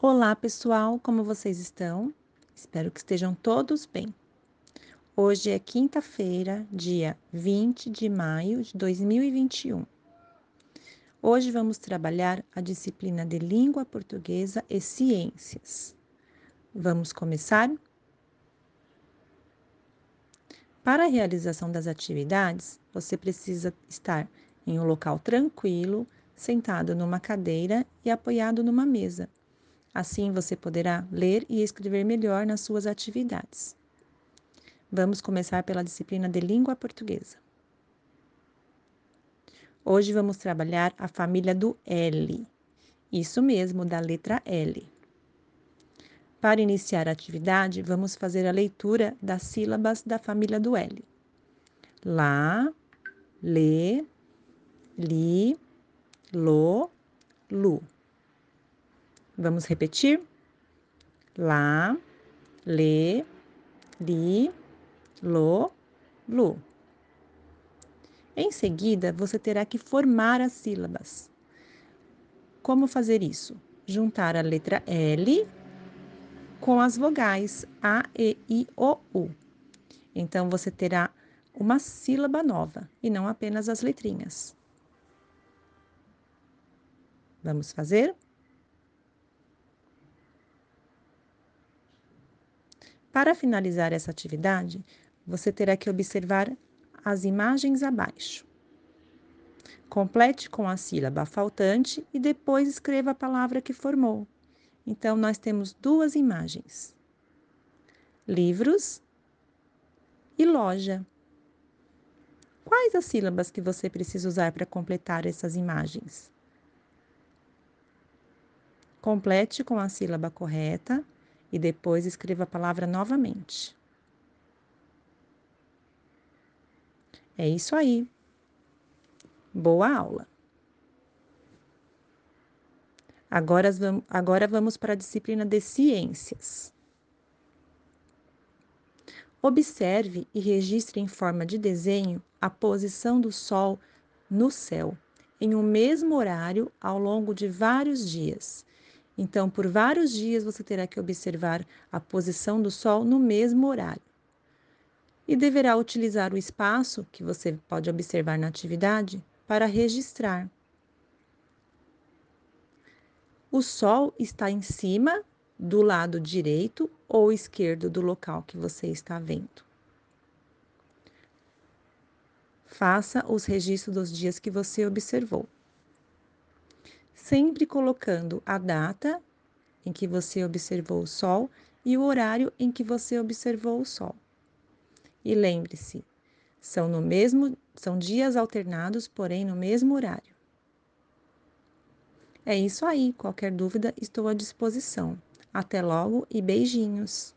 Olá, pessoal, como vocês estão? Espero que estejam todos bem. Hoje é quinta-feira, dia 20 de maio de 2021. Hoje vamos trabalhar a disciplina de Língua Portuguesa e Ciências. Vamos começar? Para a realização das atividades, você precisa estar em um local tranquilo, sentado numa cadeira e apoiado numa mesa Assim você poderá ler e escrever melhor nas suas atividades. Vamos começar pela disciplina de língua portuguesa. Hoje vamos trabalhar a família do L. Isso mesmo, da letra L. Para iniciar a atividade, vamos fazer a leitura das sílabas da família do L. Lá, lê, li, lo, lu. Vamos repetir? Lá, lê, li, lo, lu. Em seguida, você terá que formar as sílabas. Como fazer isso? Juntar a letra L com as vogais A, E, I, O, U. Então, você terá uma sílaba nova e não apenas as letrinhas. Vamos fazer? Para finalizar essa atividade, você terá que observar as imagens abaixo. Complete com a sílaba faltante e depois escreva a palavra que formou. Então, nós temos duas imagens: livros e loja. Quais as sílabas que você precisa usar para completar essas imagens? Complete com a sílaba correta e depois escreva a palavra novamente. É isso aí. Boa aula. Agora, agora vamos para a disciplina de ciências. Observe e registre em forma de desenho a posição do Sol no céu, em um mesmo horário ao longo de vários dias então, por vários dias você terá que observar a posição do Sol no mesmo horário. E deverá utilizar o espaço que você pode observar na atividade para registrar. O Sol está em cima do lado direito ou esquerdo do local que você está vendo. Faça os registros dos dias que você observou sempre colocando a data em que você observou o Sol e o horário em que você observou o Sol. E lembre-se, são no mesmo, são dias alternados, porém no mesmo horário. É isso aí. Qualquer dúvida, estou à disposição. Até logo e beijinhos!